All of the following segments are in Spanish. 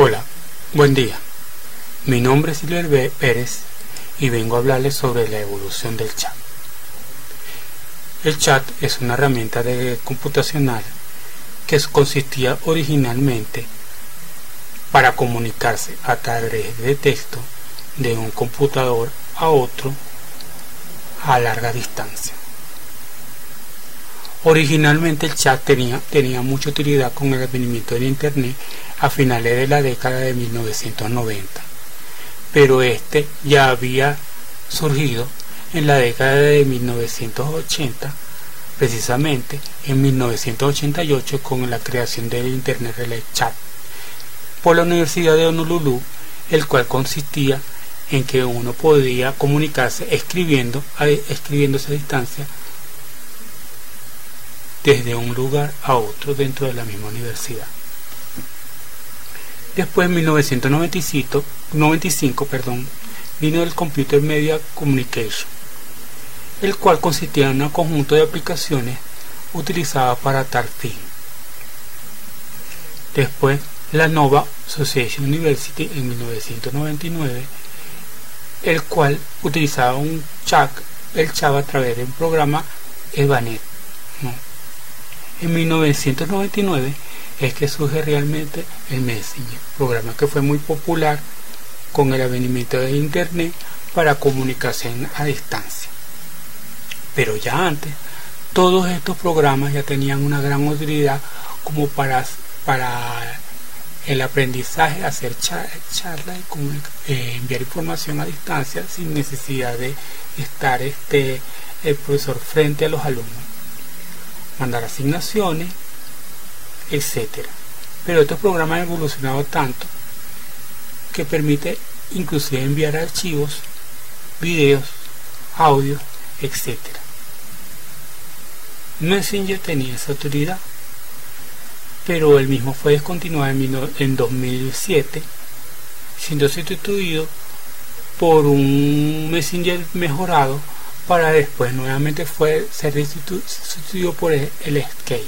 Hola, buen día. Mi nombre es Silver Pérez y vengo a hablarles sobre la evolución del chat. El chat es una herramienta de computacional que consistía originalmente para comunicarse a través de texto de un computador a otro a larga distancia. Originalmente el chat tenía, tenía mucha utilidad con el advenimiento del Internet a finales de la década de 1990, pero este ya había surgido en la década de 1980, precisamente en 1988 con la creación del Internet Relay Chat por la Universidad de Honolulu, el cual consistía en que uno podía comunicarse escribiendo, escribiéndose a distancia desde un lugar a otro dentro de la misma universidad. Después, en 1995, 95, perdón, vino el Computer Media Communication, el cual consistía en un conjunto de aplicaciones utilizadas para tal fin. Después, la Nova Association University en 1999, el cual utilizaba un chat, el chat a través de un programa Evanet. En 1999 es que surge realmente el Messenger, programa que fue muy popular con el advenimiento de Internet para comunicación a distancia. Pero ya antes, todos estos programas ya tenían una gran utilidad como para, para el aprendizaje, hacer charlas y eh, enviar información a distancia sin necesidad de estar este, el profesor frente a los alumnos mandar asignaciones, etcétera. Pero estos programas han evolucionado tanto que permite inclusive enviar archivos, videos, audios, etcétera. Messenger tenía esa autoridad, pero el mismo fue descontinuado en 2007, siendo sustituido por un Messenger mejorado para después nuevamente fue ser sustituido por el, Escape.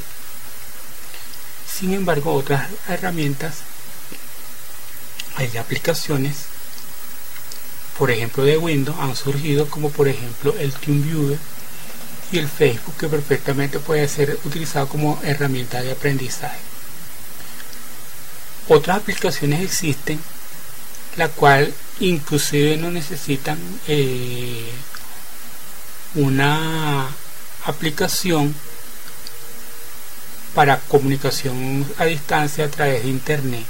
Sin embargo, otras herramientas, hay aplicaciones, por ejemplo de Windows, han surgido como por ejemplo el TeamViewer y el Facebook que perfectamente puede ser utilizado como herramienta de aprendizaje. Otras aplicaciones existen, la cual inclusive no necesitan eh, una aplicación para comunicación a distancia a través de internet.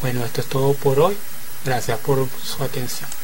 Bueno, esto es todo por hoy. Gracias por su atención.